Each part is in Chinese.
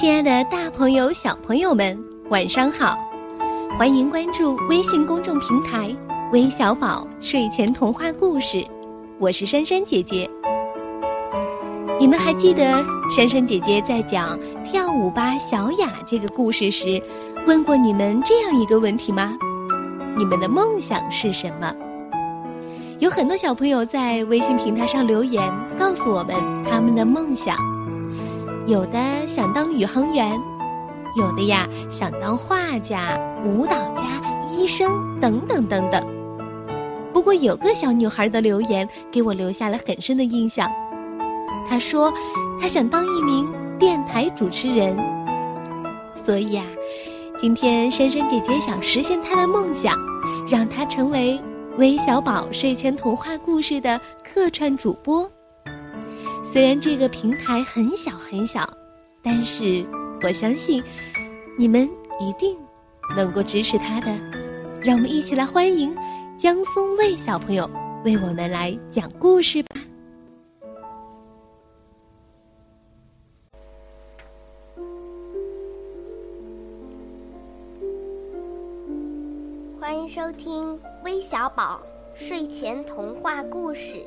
亲爱的，大朋友、小朋友们，晚上好！欢迎关注微信公众平台“微小宝睡前童话故事”，我是珊珊姐姐。你们还记得珊珊姐姐在讲《跳舞吧，小雅》这个故事时，问过你们这样一个问题吗？你们的梦想是什么？有很多小朋友在微信平台上留言，告诉我们他们的梦想。有的想当宇航员，有的呀想当画家、舞蹈家、医生等等等等。不过有个小女孩的留言给我留下了很深的印象。她说，她想当一名电台主持人。所以啊，今天珊珊姐姐想实现她的梦想，让她成为微小宝睡前童话故事的客串主播。虽然这个平台很小很小，但是我相信你们一定能够支持他的。让我们一起来欢迎江松卫小朋友为我们来讲故事吧。欢迎收听微小宝睡前童话故事。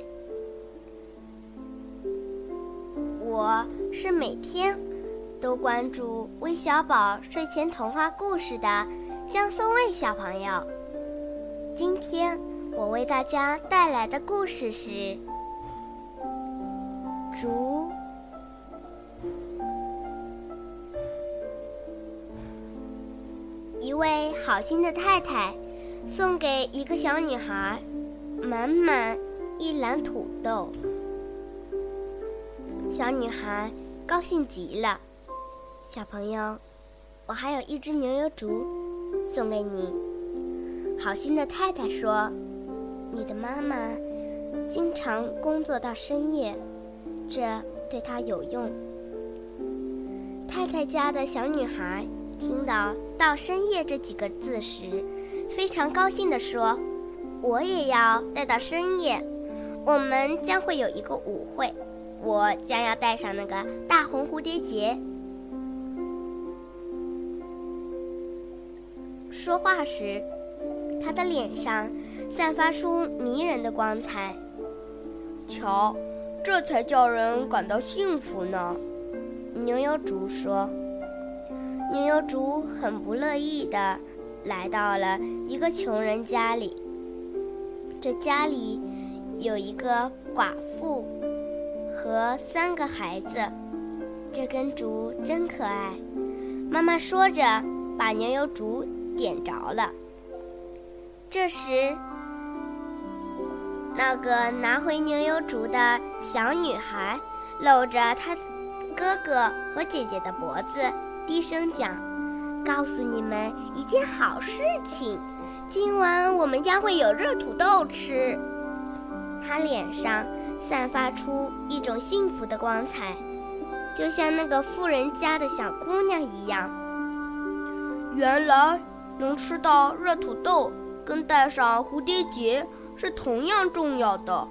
我是每天都关注微小宝睡前童话故事的江松卫小朋友。今天我为大家带来的故事是《竹》。一位好心的太太送给一个小女孩满满一篮土豆。小女孩高兴极了，小朋友，我还有一只牛油竹送给你。好心的太太说：“你的妈妈经常工作到深夜，这对她有用。”太太家的小女孩听到“到深夜”这几个字时，非常高兴地说：“我也要待到深夜，我们将会有一个舞会。”我将要戴上那个大红蝴蝶结。说话时，他的脸上散发出迷人的光彩。瞧，这才叫人感到幸福呢。牛油竹说。牛油竹很不乐意的来到了一个穷人家里。这家里有一个寡妇。和三个孩子，这根竹真可爱。妈妈说着，把牛油竹点着了。这时，那个拿回牛油竹的小女孩搂着她哥哥和姐姐的脖子，低声讲：“告诉你们一件好事情，今晚我们将会有热土豆吃。”她脸上。散发出一种幸福的光彩，就像那个富人家的小姑娘一样。原来能吃到热土豆，跟戴上蝴蝶结是同样重要的。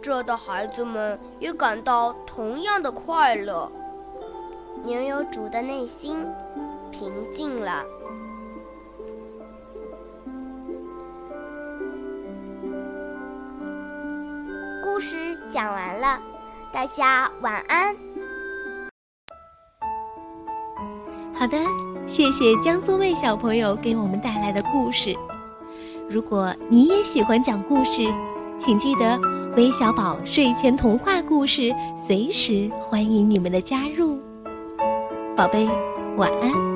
这的孩子们也感到同样的快乐。牛油竹的内心平静了。事讲完了，大家晚安。好的，谢谢江宗卫小朋友给我们带来的故事。如果你也喜欢讲故事，请记得微小宝睡前童话故事随时欢迎你们的加入。宝贝，晚安。